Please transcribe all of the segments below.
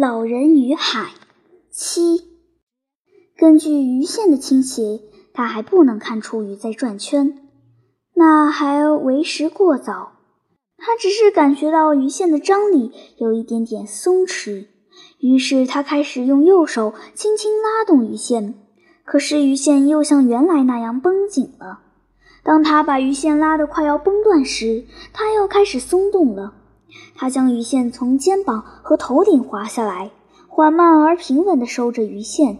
老人与海七，根据鱼线的倾斜，他还不能看出鱼在转圈，那还为时过早。他只是感觉到鱼线的张力有一点点松弛，于是他开始用右手轻轻拉动鱼线，可是鱼线又像原来那样绷紧了。当他把鱼线拉得快要崩断时，他又开始松动了。他将鱼线从肩膀和头顶滑下来，缓慢而平稳地收着鱼线。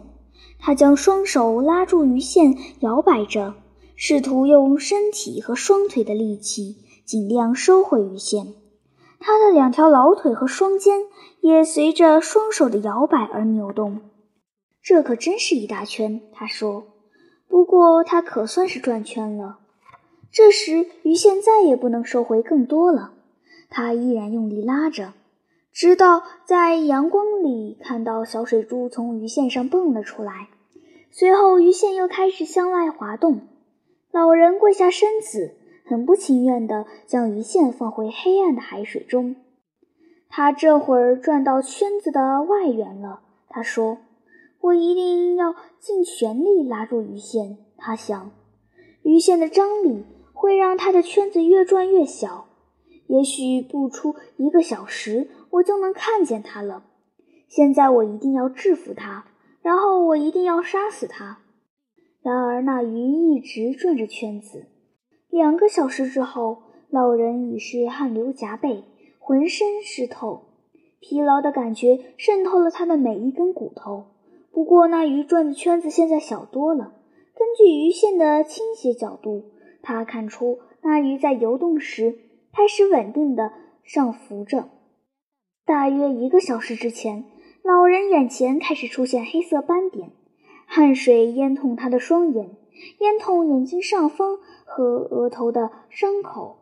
他将双手拉住鱼线，摇摆着，试图用身体和双腿的力气尽量收回鱼线。他的两条老腿和双肩也随着双手的摇摆而扭动。这可真是一大圈，他说。不过他可算是转圈了。这时鱼线再也不能收回更多了。他依然用力拉着，直到在阳光里看到小水珠从鱼线上蹦了出来。随后，鱼线又开始向外滑动。老人跪下身子，很不情愿地将鱼线放回黑暗的海水中。他这会儿转到圈子的外缘了。他说：“我一定要尽全力拉住鱼线。”他想，鱼线的张力会让他的圈子越转越小。也许不出一个小时，我就能看见他了。现在我一定要制服他，然后我一定要杀死他。然而那鱼一直转着圈子。两个小时之后，老人已是汗流浃背，浑身湿透，疲劳的感觉渗透了他的每一根骨头。不过那鱼转的圈子现在小多了。根据鱼线的倾斜角度，他看出那鱼在游动时。开始稳定的上浮着。大约一个小时之前，老人眼前开始出现黑色斑点，汗水淹痛他的双眼，淹痛眼睛上方和额头的伤口。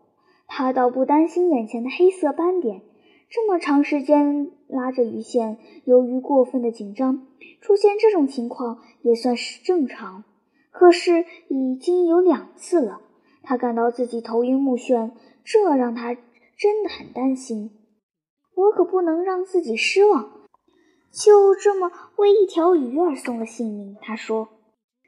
他倒不担心眼前的黑色斑点，这么长时间拉着鱼线，由于过分的紧张，出现这种情况也算是正常。可是已经有两次了，他感到自己头晕目眩。这让他真的很担心。我可不能让自己失望，就这么为一条鱼而送了性命。他说：“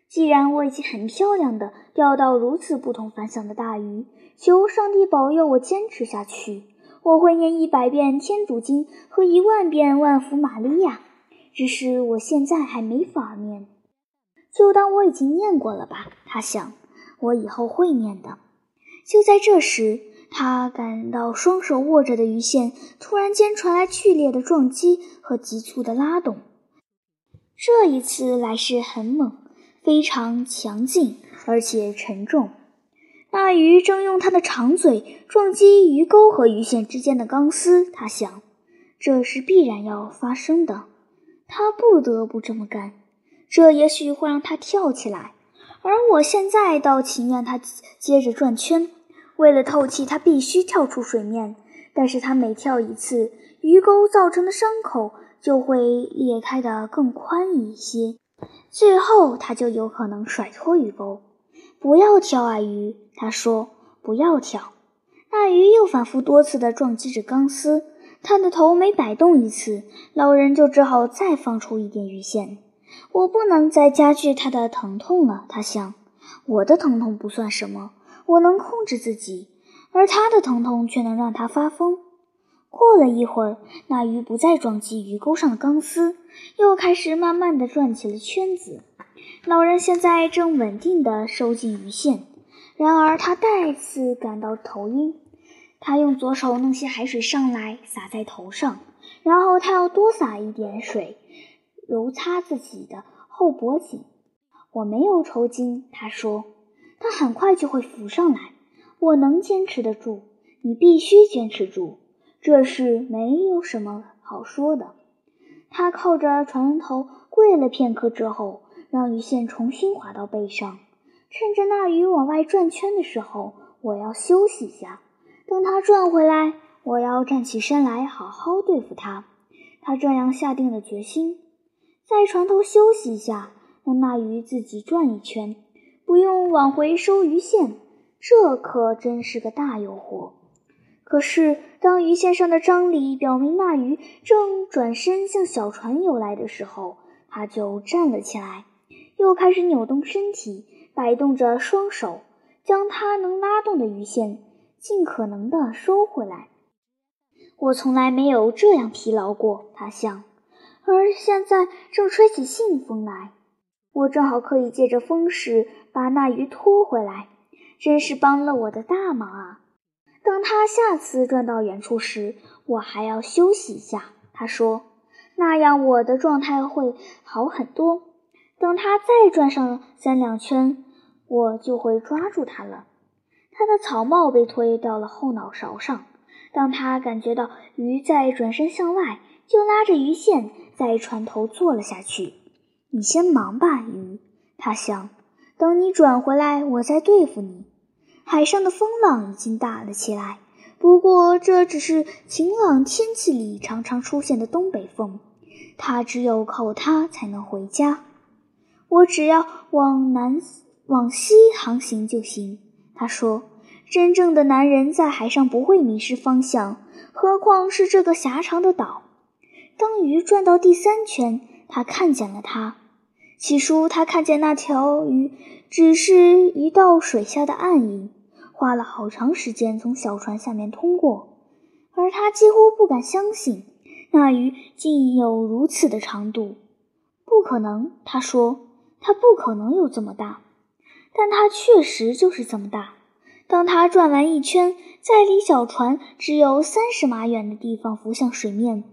既然我已经很漂亮的钓到如此不同凡响的大鱼，求上帝保佑我坚持下去。我会念一百遍天主经和一万遍万福玛利亚，只是我现在还没法念。就当我已经念过了吧。”他想：“我以后会念的。”就在这时。他感到双手握着的鱼线突然间传来剧烈的撞击和急促的拉动，这一次来势很猛，非常强劲，而且沉重。那鱼正用它的长嘴撞击鱼钩和鱼线之间的钢丝。他想，这是必然要发生的，他不得不这么干。这也许会让他跳起来，而我现在倒情愿他接着转圈。为了透气，他必须跳出水面。但是他每跳一次，鱼钩造成的伤口就会裂开的更宽一些，最后他就有可能甩脱鱼钩。不要跳啊，鱼！他说：“不要跳。”那鱼又反复多次地撞击着钢丝，他的头每摆动一次，老人就只好再放出一点鱼线。我不能再加剧他的疼痛了，他想。我的疼痛不算什么。我能控制自己，而他的疼痛却能让他发疯。过了一会儿，那鱼不再撞击鱼钩上的钢丝，又开始慢慢地转起了圈子。老人现在正稳定地收进鱼线，然而他再次感到头晕。他用左手弄些海水上来洒在头上，然后他要多洒一点水，揉擦自己的后脖颈。我没有抽筋，他说。他很快就会浮上来，我能坚持得住。你必须坚持住，这事没有什么好说的。他靠着船头跪了片刻之后，让鱼线重新滑到背上。趁着那鱼往外转圈的时候，我要休息一下。等它转回来，我要站起身来好好对付它。他这样下定了决心。在船头休息一下，让那鱼自己转一圈。不用往回收鱼线，这可真是个大诱惑。可是，当鱼线上的张力表明那鱼正转身向小船游来的时候，他就站了起来，又开始扭动身体，摆动着双手，将他能拉动的鱼线尽可能地收回来。我从来没有这样疲劳过，他想。而现在正吹起信风来，我正好可以借着风势把那鱼拖回来，真是帮了我的大忙啊！等他下次转到远处时，我还要休息一下。他说：“那样我的状态会好很多。等他再转上三两圈，我就会抓住他了。”他的草帽被推到了后脑勺上。当他感觉到鱼在转身向外，就拉着鱼线在船头坐了下去。你先忙吧，鱼。他想，等你转回来，我再对付你。海上的风浪已经大了起来，不过这只是晴朗天气里常常出现的东北风。他只有靠它才能回家。我只要往南往西航行就行。他说。真正的男人在海上不会迷失方向，何况是这个狭长的岛。当鱼转到第三圈，他看见了它。起初，他看见那条鱼只是一道水下的暗影，花了好长时间从小船下面通过，而他几乎不敢相信那鱼竟有如此的长度。不可能，他说，它不可能有这么大，但它确实就是这么大。当他转完一圈，在离小船只有三十码远的地方浮向水面，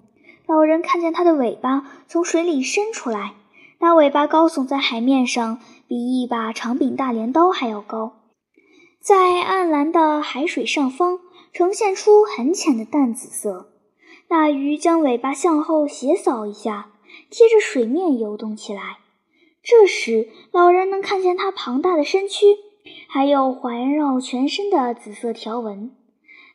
老人看见它的尾巴从水里伸出来，那尾巴高耸在海面上，比一把长柄大镰刀还要高，在暗蓝的海水上方呈现出很浅的淡紫色。那鱼将尾巴向后斜扫一下，贴着水面游动起来。这时，老人能看见它庞大的身躯。还有环绕全身的紫色条纹，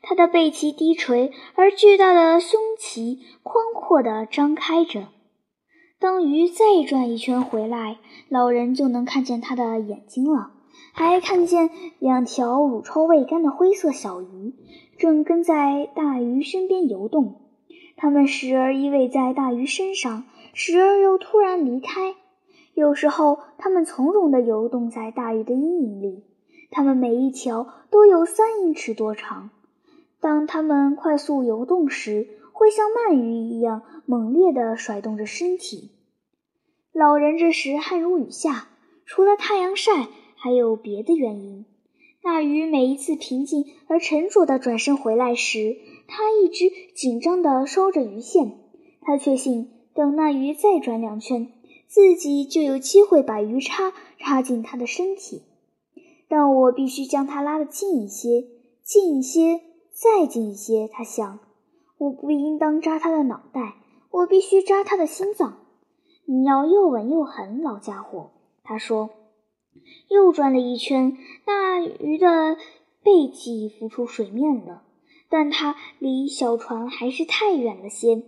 它的背鳍低垂，而巨大的胸鳍宽阔地张开着。当鱼再转一圈回来，老人就能看见它的眼睛了，还看见两条乳臭未干的灰色小鱼正跟在大鱼身边游动。它们时而依偎在大鱼身上，时而又突然离开。有时候，它们从容地游动在大鱼的阴影里。它们每一条都有三英尺多长。当它们快速游动时，会像鳗鱼一样猛烈地甩动着身体。老人这时汗如雨下，除了太阳晒，还有别的原因。那鱼每一次平静而沉着地转身回来时，他一直紧张地收着鱼线。他确信，等那鱼再转两圈，自己就有机会把鱼叉插进它的身体。但我必须将它拉得近一些，近一些，再近一些。他想，我不应当扎他的脑袋，我必须扎他的心脏。你要又稳又狠，老家伙。他说。又转了一圈，那鱼的背脊浮出水面了，但它离小船还是太远了些。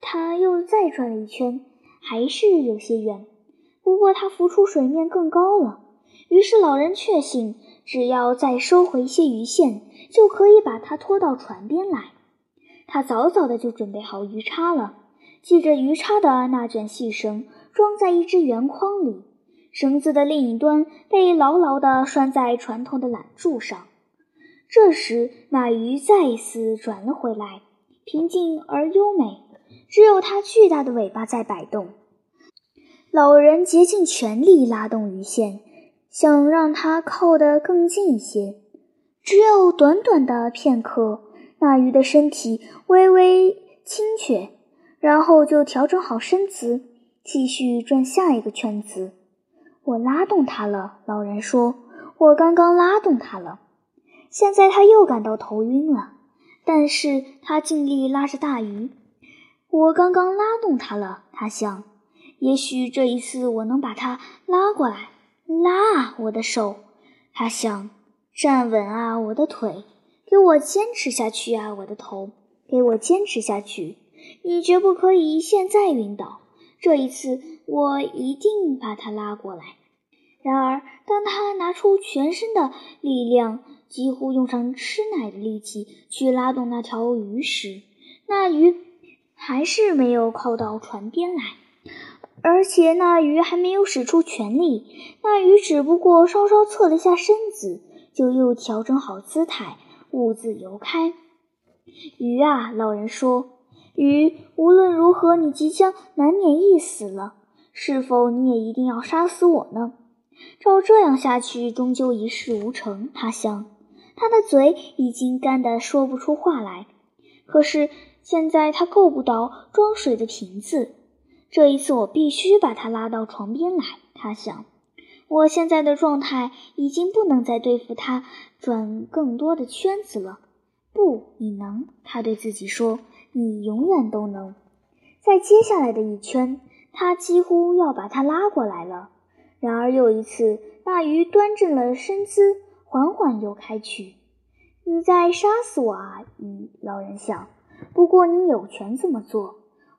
他又再转了一圈，还是有些远，不过它浮出水面更高了。于是老人确信，只要再收回一些鱼线，就可以把它拖到船边来。他早早的就准备好鱼叉了，系着鱼叉的那卷细绳装在一只圆筐里，绳子的另一端被牢牢地拴在船头的缆柱上。这时，那鱼再一次转了回来，平静而优美，只有它巨大的尾巴在摆动。老人竭尽全力拉动鱼线。想让它靠得更近一些，只有短短的片刻，那鱼的身体微微倾却，然后就调整好身姿，继续转下一个圈子。我拉动它了，老人说：“我刚刚拉动它了。”现在他又感到头晕了，但是他尽力拉着大鱼。我刚刚拉动它了，他想：“也许这一次我能把它拉过来。”拉，我的手！他想站稳啊，我的腿！给我坚持下去啊，我的头！给我坚持下去！你绝不可以现在晕倒！这一次，我一定把他拉过来。然而，当他拿出全身的力量，几乎用上吃奶的力气去拉动那条鱼时，那鱼还是没有靠到船边来。而且，那鱼还没有使出全力，那鱼只不过稍稍侧了下身子，就又调整好姿态，兀自游开。鱼啊，老人说，鱼，无论如何，你即将难免一死了。是否你也一定要杀死我呢？照这样下去，终究一事无成。他想，他的嘴已经干得说不出话来。可是现在他够不到装水的瓶子。这一次，我必须把他拉到床边来。他想，我现在的状态已经不能再对付他转更多的圈子了。不，你能。他对自己说：“你永远都能。”在接下来的一圈。他几乎要把他拉过来了，然而又一次，那鱼端正了身姿，缓缓游开去。你在杀死我啊，鱼！老人想。不过你有权这么做。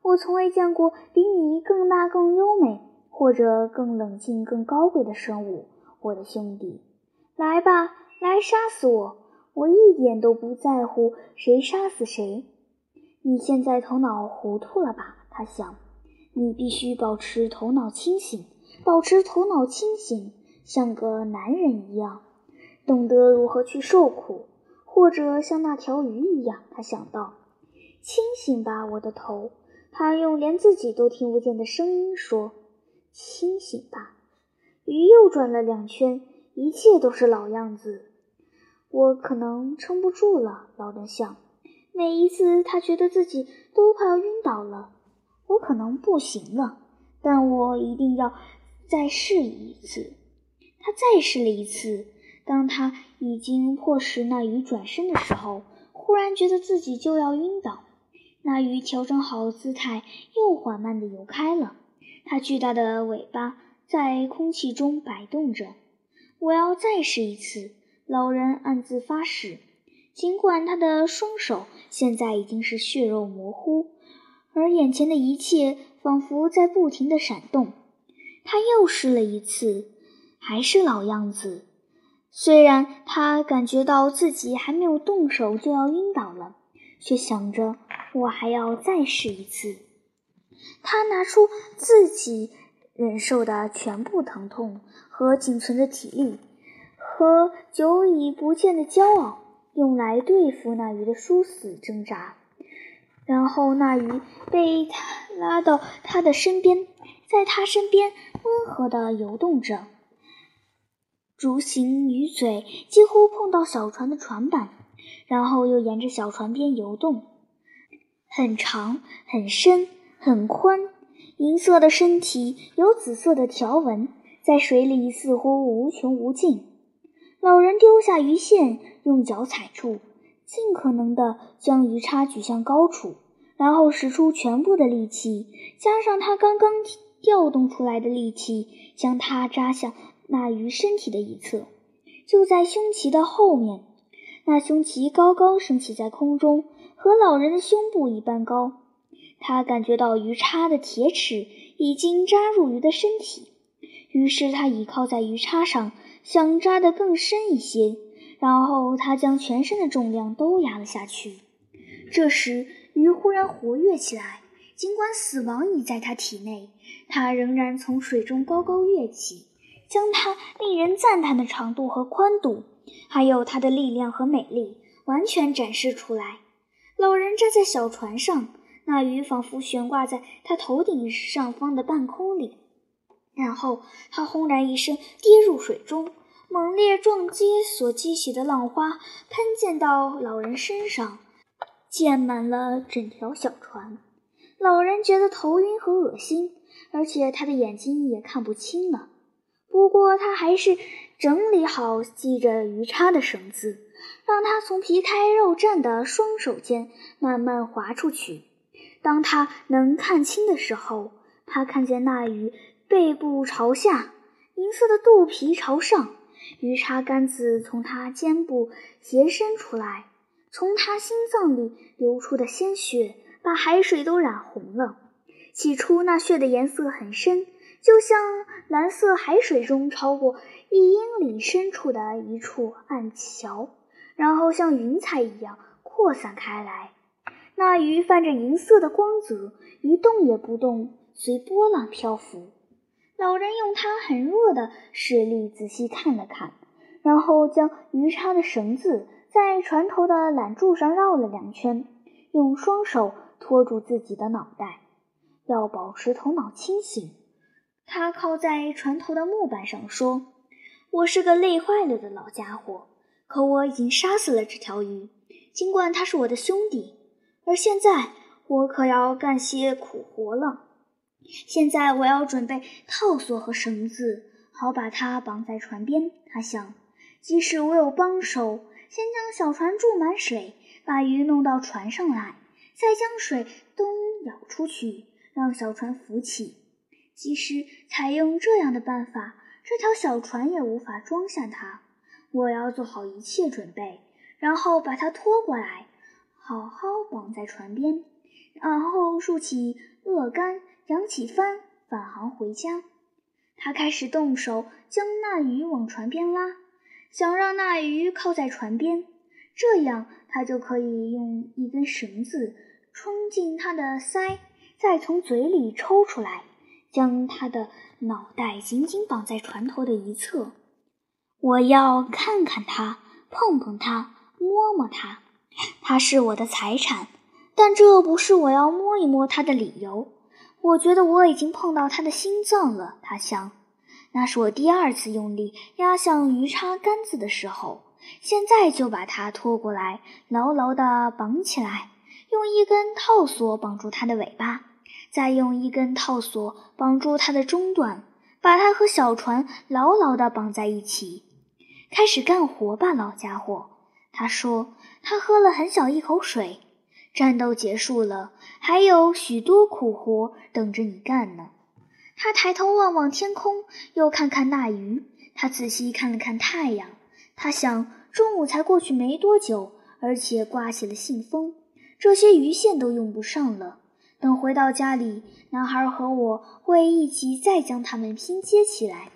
我从未见过比你更大、更优美，或者更冷静、更高贵的生物，我的兄弟。来吧，来杀死我！我一点都不在乎谁杀死谁。你现在头脑糊涂了吧？他想。你必须保持头脑清醒，保持头脑清醒，像个男人一样，懂得如何去受苦，或者像那条鱼一样。他想到：“清醒吧，我的头。”他用连自己都听不见的声音说：“清醒吧。”鱼又转了两圈，一切都是老样子。我可能撑不住了，老人想。每一次，他觉得自己都快要晕倒了。我可能不行了，但我一定要再试一次。他再试了一次，当他已经迫使那鱼转身的时候，忽然觉得自己就要晕倒。那鱼调整好姿态，又缓慢地游开了。它巨大的尾巴在空气中摆动着。我要再试一次，老人暗自发誓。尽管他的双手现在已经是血肉模糊。而眼前的一切仿佛在不停地闪动。他又试了一次，还是老样子。虽然他感觉到自己还没有动手就要晕倒了，却想着我还要再试一次。他拿出自己忍受的全部疼痛和仅存的体力，和久已不见的骄傲，用来对付那鱼的殊死挣扎。然后那鱼被他拉到他的身边，在他身边温和地游动着。竹形鱼嘴几乎碰到小船的船板，然后又沿着小船边游动，很长、很深、很宽。银色的身体有紫色的条纹，在水里似乎无穷无尽。老人丢下鱼线，用脚踩住。尽可能地将鱼叉举向高处，然后使出全部的力气，加上他刚刚调动出来的力气，将它扎向那鱼身体的一侧，就在胸鳍的后面。那胸鳍高高升起在空中，和老人的胸部一般高。他感觉到鱼叉的铁齿已经扎入鱼的身体，于是他倚靠在鱼叉上，想扎得更深一些。然后他将全身的重量都压了下去。这时，鱼忽然活跃起来。尽管死亡已在他体内，它仍然从水中高高跃起，将它令人赞叹的长度和宽度，还有它的力量和美丽，完全展示出来。老人站在小船上，那鱼仿佛悬挂在他头顶上方的半空里。然后，他轰然一声跌入水中。猛烈撞击所激起的浪花喷溅到老人身上，溅满了整条小船。老人觉得头晕和恶心，而且他的眼睛也看不清了。不过他还是整理好系着鱼叉的绳子，让它从皮开肉绽的双手间慢慢滑出去。当他能看清的时候，他看见那鱼背部朝下，银色的肚皮朝上。鱼叉杆子从他肩部斜伸出来，从他心脏里流出的鲜血把海水都染红了。起初那血的颜色很深，就像蓝色海水中超过一英里深处的一处暗桥，然后像云彩一样扩散开来。那鱼泛着银色的光泽，一动也不动，随波浪漂浮。老人用他很弱的视力仔细看了看，然后将鱼叉的绳子在船头的缆柱上绕了两圈，用双手托住自己的脑袋，要保持头脑清醒。他靠在船头的木板上说：“我是个累坏了的老家伙，可我已经杀死了这条鱼，尽管他是我的兄弟。而现在，我可要干些苦活了。”现在我要准备套索和绳子，好把它绑在船边。他想，即使我有帮手，先将小船注满水，把鱼弄到船上来，再将水东舀出去，让小船浮起。即使采用这样的办法，这条小船也无法装下它。我要做好一切准备，然后把它拖过来，好好绑在船边，然后竖起桅杆。扬起帆，返航回家。他开始动手将那鱼往船边拉，想让那鱼靠在船边，这样他就可以用一根绳子穿进它的腮，再从嘴里抽出来，将它的脑袋紧紧绑在船头的一侧。我要看看它，碰碰它，摸摸它。它是我的财产，但这不是我要摸一摸它的理由。我觉得我已经碰到他的心脏了，他想。那是我第二次用力压向鱼叉杆子的时候。现在就把它拖过来，牢牢地绑起来，用一根套索绑住它的尾巴，再用一根套索绑住它的中段，把它和小船牢牢地绑在一起。开始干活吧，老家伙，他说。他喝了很小一口水。战斗结束了，还有许多苦活等着你干呢。他抬头望望天空，又看看那鱼。他仔细看了看太阳。他想，中午才过去没多久，而且刮起了信风，这些鱼线都用不上了。等回到家里，男孩和我会一起再将它们拼接起来。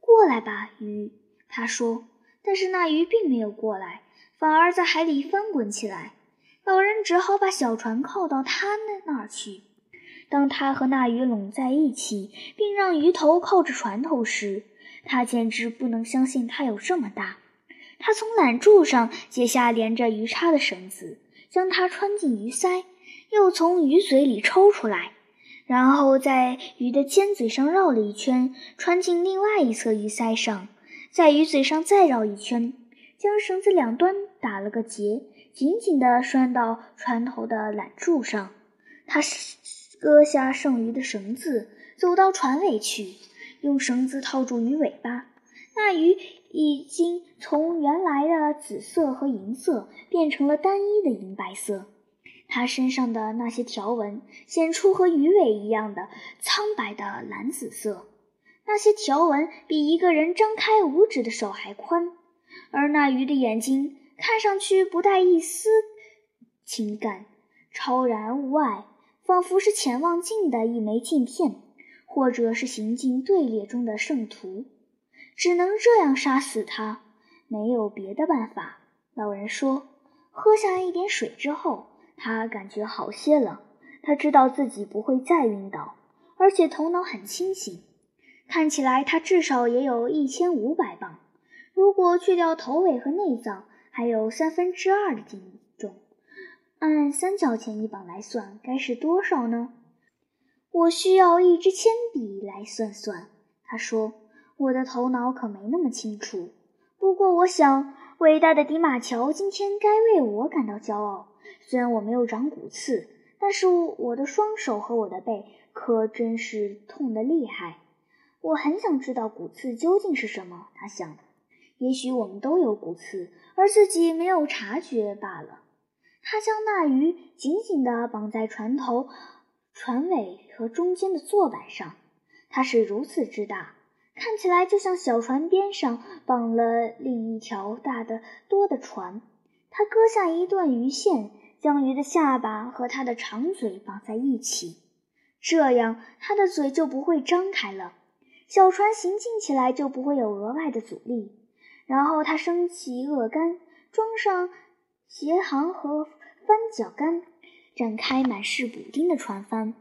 过来吧，鱼，他说。但是那鱼并没有过来，反而在海里翻滚起来。老人只好把小船靠到他那那儿去。当他和那鱼拢在一起，并让鱼头靠着船头时，他简直不能相信它有这么大。他从缆柱上解下连着鱼叉的绳子，将它穿进鱼鳃，又从鱼嘴里抽出来，然后在鱼的尖嘴上绕了一圈，穿进另外一侧鱼鳃上，在鱼嘴上再绕一圈，将绳子两端打了个结。紧紧地拴到船头的缆柱上，他割下剩余的绳子，走到船尾去，用绳子套住鱼尾巴。那鱼已经从原来的紫色和银色变成了单一的银白色，它身上的那些条纹显出和鱼尾一样的苍白的蓝紫色，那些条纹比一个人张开五指的手还宽，而那鱼的眼睛。看上去不带一丝情感，超然物外，仿佛是潜望镜的一枚镜片，或者是行进队列中的圣徒。只能这样杀死他，没有别的办法。老人说：“喝下一点水之后，他感觉好些了。他知道自己不会再晕倒，而且头脑很清醒。看起来他至少也有一千五百磅，如果去掉头尾和内脏。”还有三分之二的体重，按三角钱一磅来算，该是多少呢？我需要一支铅笔来算算。他说：“我的头脑可没那么清楚。不过，我想，伟大的迪马乔今天该为我感到骄傲。虽然我没有长骨刺，但是我的双手和我的背可真是痛得厉害。我很想知道骨刺究竟是什么。”他想。也许我们都有骨刺，而自己没有察觉罢了。他将那鱼紧紧地绑在船头、船尾和中间的座板上。它是如此之大，看起来就像小船边上绑了另一条大得多的船。他割下一段鱼线，将鱼的下巴和它的长嘴绑在一起。这样他的嘴就不会张开了，小船行进起来就不会有额外的阻力。然后他升起恶杆，装上斜航和翻脚杆，展开满是补丁的船帆，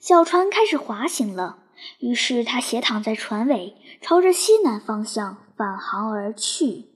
小船开始滑行了。于是他斜躺在船尾，朝着西南方向返航而去。